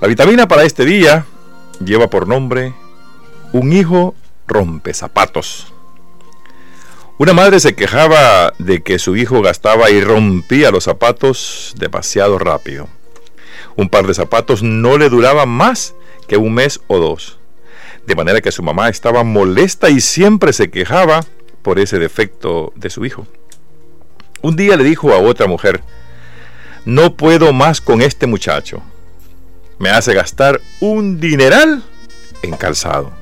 La vitamina para este día lleva por nombre Un hijo rompe zapatos. Una madre se quejaba de que su hijo gastaba y rompía los zapatos demasiado rápido. Un par de zapatos no le duraba más que un mes o dos. De manera que su mamá estaba molesta y siempre se quejaba por ese defecto de su hijo. Un día le dijo a otra mujer, no puedo más con este muchacho me hace gastar un dineral en calzado.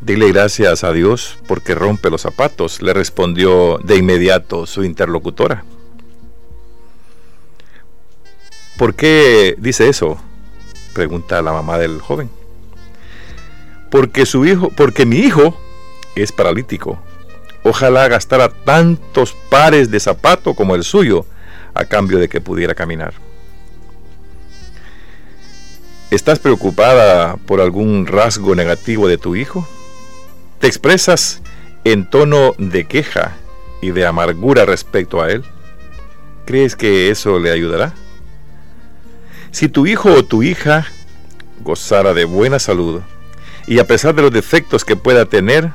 Dile gracias a Dios porque rompe los zapatos, le respondió de inmediato su interlocutora. ¿Por qué dice eso? pregunta la mamá del joven. Porque su hijo, porque mi hijo es paralítico. Ojalá gastara tantos pares de zapato como el suyo a cambio de que pudiera caminar. ¿Estás preocupada por algún rasgo negativo de tu hijo? ¿Te expresas en tono de queja y de amargura respecto a él? ¿Crees que eso le ayudará? Si tu hijo o tu hija gozara de buena salud y a pesar de los defectos que pueda tener,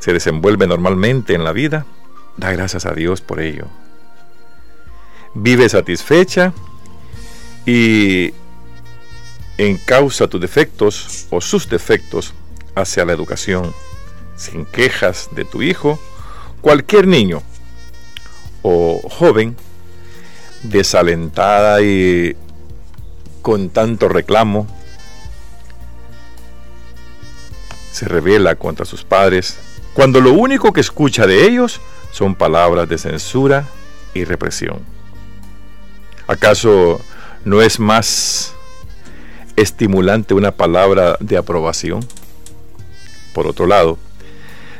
se desenvuelve normalmente en la vida, da gracias a Dios por ello. Vive satisfecha y en causa tus defectos o sus defectos hacia la educación, sin quejas de tu hijo, cualquier niño o joven desalentada y con tanto reclamo, se revela contra sus padres cuando lo único que escucha de ellos son palabras de censura y represión. ¿Acaso no es más estimulante una palabra de aprobación. Por otro lado,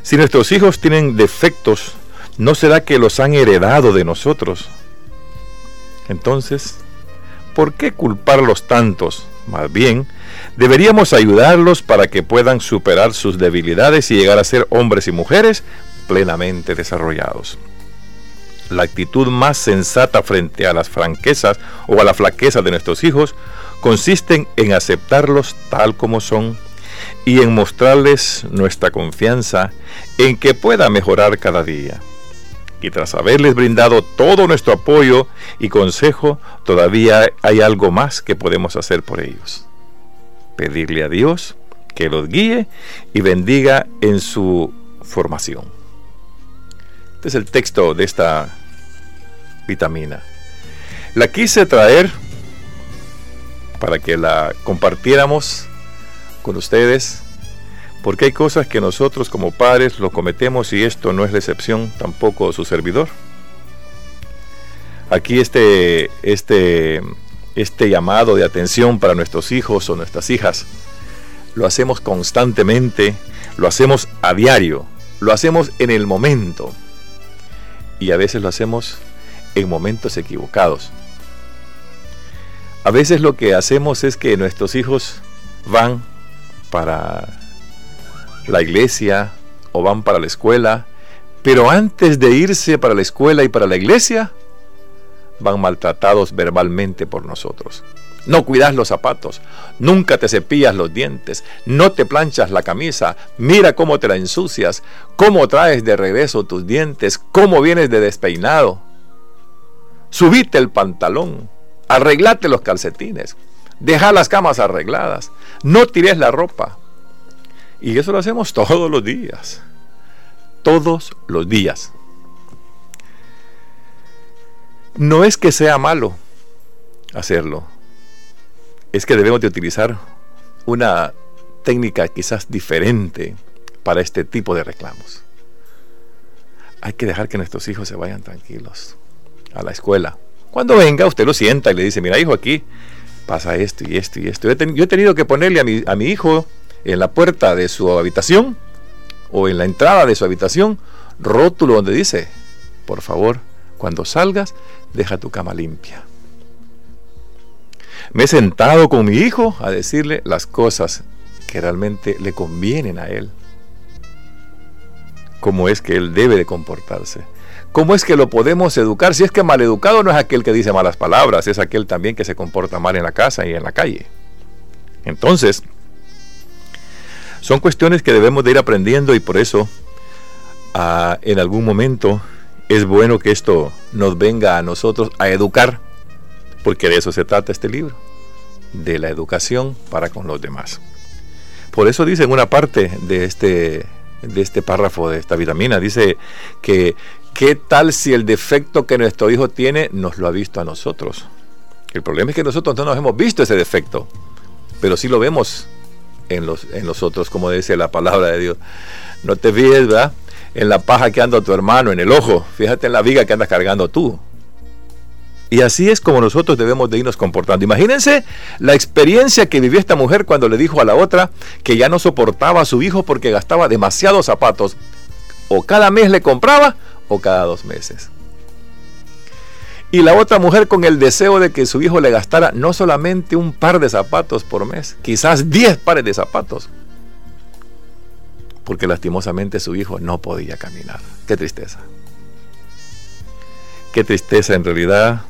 si nuestros hijos tienen defectos, ¿no será que los han heredado de nosotros? Entonces, ¿por qué culparlos tantos? Más bien, deberíamos ayudarlos para que puedan superar sus debilidades y llegar a ser hombres y mujeres plenamente desarrollados. La actitud más sensata frente a las franquezas o a la flaqueza de nuestros hijos consisten en aceptarlos tal como son y en mostrarles nuestra confianza en que pueda mejorar cada día. Y tras haberles brindado todo nuestro apoyo y consejo, todavía hay algo más que podemos hacer por ellos. Pedirle a Dios que los guíe y bendiga en su formación. Este es el texto de esta vitamina. La quise traer para que la compartiéramos con ustedes, porque hay cosas que nosotros como padres lo cometemos y esto no es la excepción tampoco su servidor. Aquí este, este, este llamado de atención para nuestros hijos o nuestras hijas lo hacemos constantemente, lo hacemos a diario, lo hacemos en el momento y a veces lo hacemos en momentos equivocados. A veces lo que hacemos es que nuestros hijos van para la iglesia o van para la escuela, pero antes de irse para la escuela y para la iglesia, van maltratados verbalmente por nosotros. No cuidas los zapatos, nunca te cepillas los dientes, no te planchas la camisa, mira cómo te la ensucias, cómo traes de regreso tus dientes, cómo vienes de despeinado. Subite el pantalón, Arreglate los calcetines. Deja las camas arregladas. No tires la ropa. Y eso lo hacemos todos los días. Todos los días. No es que sea malo hacerlo. Es que debemos de utilizar una técnica quizás diferente para este tipo de reclamos. Hay que dejar que nuestros hijos se vayan tranquilos a la escuela, cuando venga, usted lo sienta y le dice, mira hijo, aquí pasa esto y esto y esto. Yo he, tenido que ponerle a mi, a mi hijo en la puerta de su habitación o en la entrada de su habitación rótulo donde dice, por favor, cuando salgas, deja tu cama limpia. Me he sentado con mi hijo a decirle las cosas que realmente le convienen a él. Cómo es que él debe de comportarse ¿Cómo es que lo podemos educar? Si es que maleducado no es aquel que dice malas palabras, es aquel también que se comporta mal en la casa y en la calle. Entonces, son cuestiones que debemos de ir aprendiendo y por eso ah, en algún momento es bueno que esto nos venga a nosotros a educar, porque de eso se trata este libro, de la educación para con los demás. Por eso dice en una parte de este, de este párrafo de esta vitamina, dice que ¿Qué tal si el defecto que nuestro hijo tiene nos lo ha visto a nosotros? El problema es que nosotros no nos hemos visto ese defecto, pero sí lo vemos en los, en otros, como dice la palabra de Dios. No te fijes, ¿verdad? En la paja que anda tu hermano, en el ojo. Fíjate en la viga que andas cargando tú. Y así es como nosotros debemos de irnos comportando. Imagínense la experiencia que vivió esta mujer cuando le dijo a la otra que ya no soportaba a su hijo porque gastaba demasiados zapatos. O cada mes le compraba o cada dos meses. Y la otra mujer con el deseo de que su hijo le gastara no solamente un par de zapatos por mes, quizás diez pares de zapatos. Porque lastimosamente su hijo no podía caminar. Qué tristeza. Qué tristeza en realidad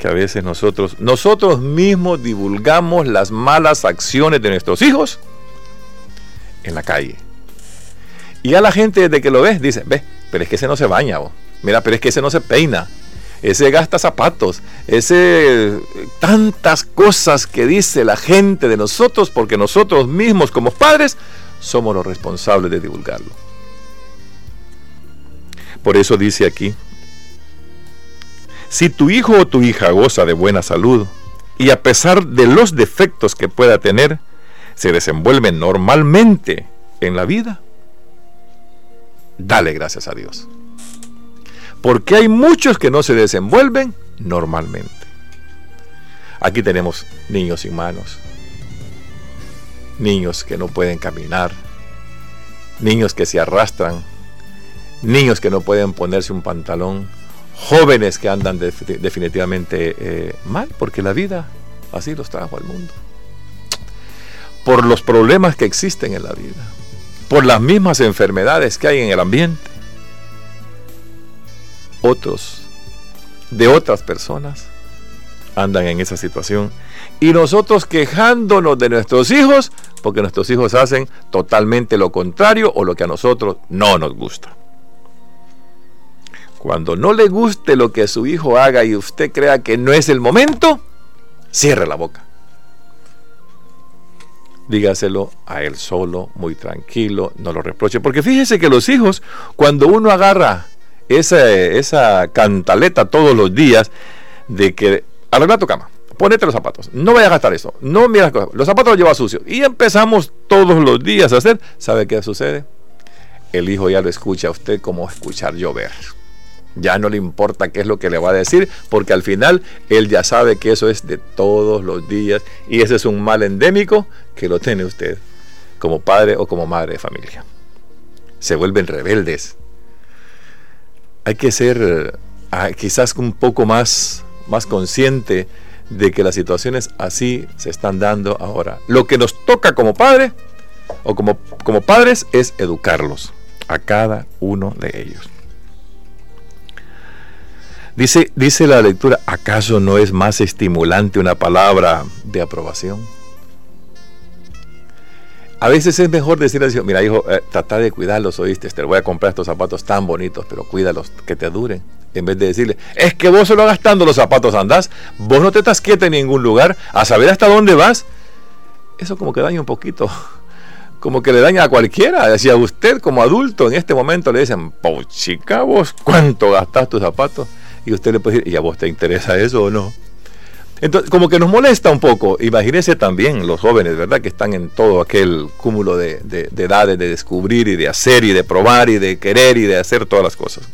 que a veces nosotros, nosotros mismos divulgamos las malas acciones de nuestros hijos en la calle. Y a la gente desde que lo ves dice, ve, pero es que ese no se baña, mira, pero es que ese no se peina, ese gasta zapatos, ese tantas cosas que dice la gente de nosotros porque nosotros mismos como padres somos los responsables de divulgarlo. Por eso dice aquí, si tu hijo o tu hija goza de buena salud y a pesar de los defectos que pueda tener, se desenvuelve normalmente en la vida, dale gracias a Dios. Porque hay muchos que no se desenvuelven normalmente. Aquí tenemos niños sin manos, niños que no pueden caminar, niños que se arrastran, niños que no pueden ponerse un pantalón, jóvenes que andan definitivamente eh, mal, porque la vida así los trajo al mundo. Por los problemas que existen en la vida por las mismas enfermedades que hay en el ambiente. Otros, de otras personas, andan en esa situación. Y nosotros quejándonos de nuestros hijos, porque nuestros hijos hacen totalmente lo contrario o lo que a nosotros no nos gusta. Cuando no le guste lo que su hijo haga y usted crea que no es el momento, cierre la boca dígaselo a él solo, muy tranquilo, no lo reproche. Porque fíjese que los hijos, cuando uno agarra esa, esa cantaleta todos los días de que arregla tu cama, ponete los zapatos, no vayas a gastar eso, no miras los zapatos los lleva sucios. Y empezamos todos los días a hacer, ¿sabe qué sucede? El hijo ya lo escucha a usted como escuchar llover. Ya no le importa qué es lo que le va a decir, porque al final él ya sabe que eso es de todos los días y ese es un mal endémico que lo tiene usted como padre o como madre de familia. Se vuelven rebeldes. Hay que ser ah, quizás un poco más, más consciente de que las situaciones así se están dando ahora. Lo que nos toca como padre o como, como padres es educarlos a cada uno de ellos. Dice, dice la lectura, ¿acaso no es más estimulante una palabra de aprobación? A veces es mejor decirle al mira hijo, eh, trata de cuidarlos, oíste, te voy a comprar estos zapatos tan bonitos, pero cuídalos, que te duren. En vez de decirle, es que vos solo gastando los zapatos andás, vos no te estás quieto en ningún lugar, a saber hasta dónde vas. Eso como que daña un poquito, como que le daña a cualquiera. Si a usted como adulto en este momento le dicen, chica, vos, ¿cuánto gastás tus zapatos? y usted le puede decir, ¿y a vos te interesa eso o no? Entonces, como que nos molesta un poco. Imagínense también los jóvenes, ¿verdad? Que están en todo aquel cúmulo de, de, edades de descubrir y de hacer y de probar y de querer y de hacer todas las cosas.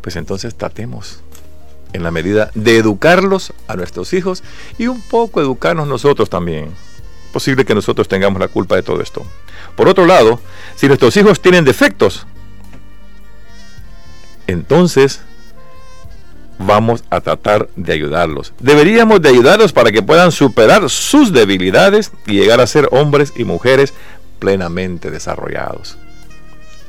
Pues entonces tratemos en la medida de educarlos a nuestros hijos y un poco educarnos nosotros también. Posible que nosotros tengamos la culpa de todo esto. Por otro lado, si nuestros hijos tienen defectos, entonces vamos a tratar de ayudarlos. Deberíamos de ayudarlos para que puedan superar sus debilidades y llegar a ser hombres y mujeres plenamente desarrollados.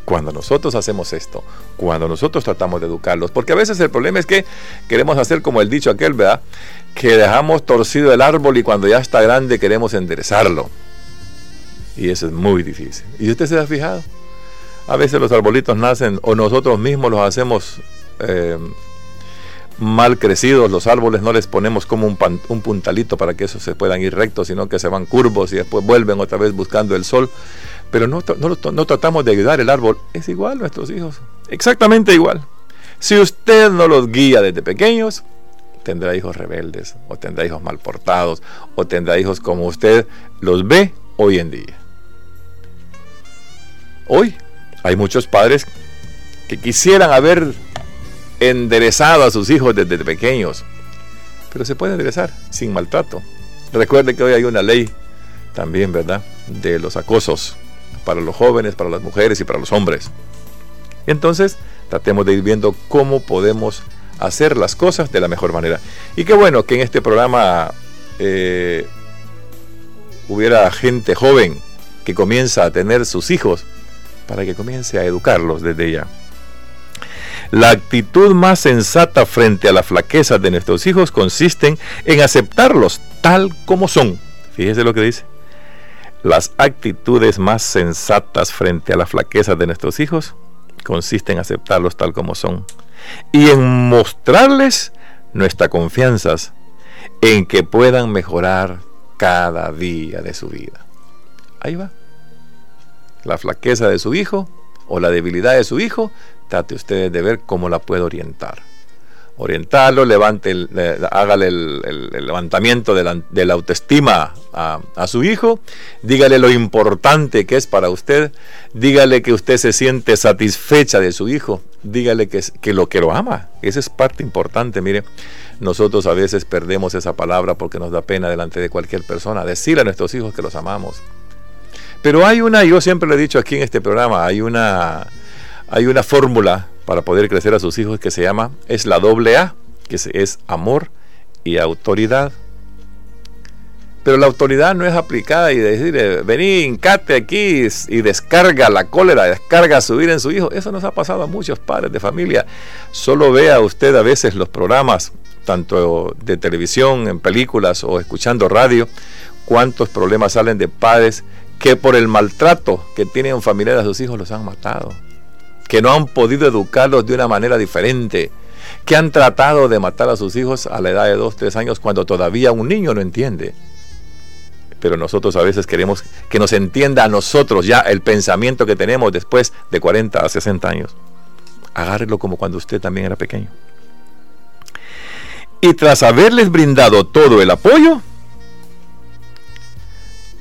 Cuando nosotros hacemos esto, cuando nosotros tratamos de educarlos, porque a veces el problema es que queremos hacer como el dicho aquel, ¿verdad? Que dejamos torcido el árbol y cuando ya está grande queremos enderezarlo. Y eso es muy difícil. ¿Y usted se ha fijado? A veces los arbolitos nacen o nosotros mismos los hacemos eh, mal crecidos, los árboles no les ponemos como un, un, puntalito para que esos se puedan ir rectos, sino que se van curvos y después vuelven otra vez buscando el sol. Pero no, no, tratamos de ayudar el árbol. Es igual nuestros hijos. Exactamente igual. Si usted no los guía desde pequeños, tendrá hijos rebeldes, o tendrá hijos mal portados, o tendrá hijos como usted los ve hoy en día. Hoy hay muchos padres que quisieran haber enderezado a sus hijos desde pequeños, pero se puede enderezar sin maltrato. Recuerde que hoy hay una ley también, ¿verdad?, de los acosos para los jóvenes, para las mujeres y para los hombres. Entonces, tratemos de ir viendo cómo podemos hacer las cosas de la mejor manera. Y qué bueno que en este programa eh, hubiera gente joven que comienza a tener sus hijos para que comience a educarlos desde ya. La actitud más sensata frente a la flaqueza de nuestros hijos consiste en aceptarlos tal como son. Fíjese lo que dice. Las actitudes más sensatas frente a la flaqueza de nuestros hijos consisten en aceptarlos tal como son y en mostrarles nuestra confianza en que puedan mejorar cada día de su vida. Ahí va la flaqueza de su hijo o la debilidad de su hijo, trate usted de ver cómo la puede orientar. Orientarlo, levante el, hágale el, levantamiento de la, autoestima a, su hijo, dígale lo importante que es para usted, dígale que usted se siente satisfecha de su hijo, dígale que, que lo que lo ama. Esa es parte importante, mire. Nosotros a veces perdemos esa palabra porque nos da pena delante de cualquier persona. Decir a nuestros hijos que los amamos. Pero hay una, yo siempre lo he dicho aquí en este programa, hay una, hay una fórmula para poder crecer a sus hijos que se llama, es la doble A, que es amor y autoridad. Pero la autoridad no es aplicada y decir, eh, vení, encate aquí y descarga la cólera, descarga subir en su hijo. Eso nos ha pasado a muchos padres de familia. Solo vea usted a veces los programas, tanto de televisión, en películas o escuchando radio, cuántos problemas salen de padres que por el maltrato que tienen familiares a sus hijos los han matado, que no han podido educarlos de una manera diferente, que han tratado de matar a sus hijos a la edad de 2, 3 años cuando todavía un niño no entiende. Pero nosotros a veces queremos que nos entienda a nosotros ya el pensamiento que tenemos después de 40 a 60 años. Agárrelo como cuando usted también era pequeño. Y tras haberles brindado todo el apoyo,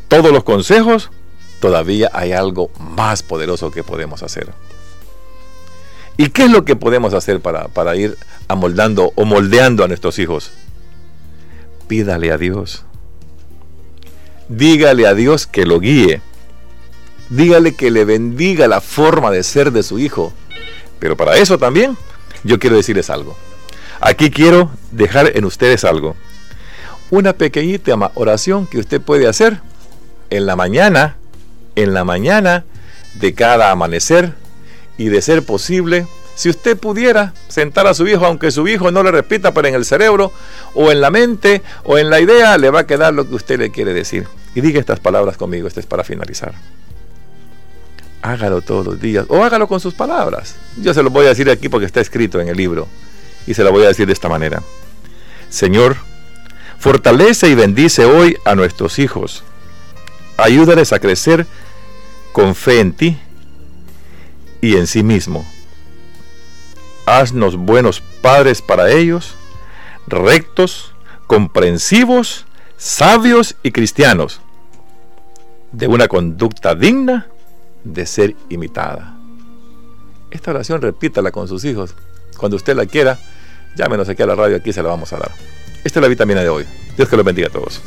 todos los consejos, todavía hay algo más poderoso que podemos hacer. ¿Y qué es lo que podemos hacer para, para ir amoldando o moldeando a nuestros hijos? Pídale a Dios. Dígale a Dios que lo guíe. Dígale que le bendiga la forma de ser de su hijo. Pero para eso también yo quiero decirles algo. Aquí quiero dejar en ustedes algo. Una pequeñita oración que usted puede hacer en la mañana, en la mañana de cada amanecer y de ser posible, si usted pudiera sentar a su hijo, aunque su hijo no le repita, pero en el cerebro o en la mente o en la idea le va a quedar lo que usted le quiere decir. Y diga estas palabras conmigo, esto es para finalizar. Hágalo todos los días o hágalo con sus palabras. Yo se lo voy a decir aquí porque está escrito en el libro y se lo voy a decir de esta manera. Señor, fortalece y bendice hoy a nuestros hijos Ayúdales a crecer con fe en ti y en sí mismo. Haznos buenos padres para ellos, rectos, comprensivos, sabios y cristianos, de una conducta digna de ser imitada. Esta oración repítala con sus hijos. Cuando usted la quiera, llámenos aquí a la radio, aquí se la vamos a dar. Esta es la vitamina de hoy. Dios que los bendiga a todos.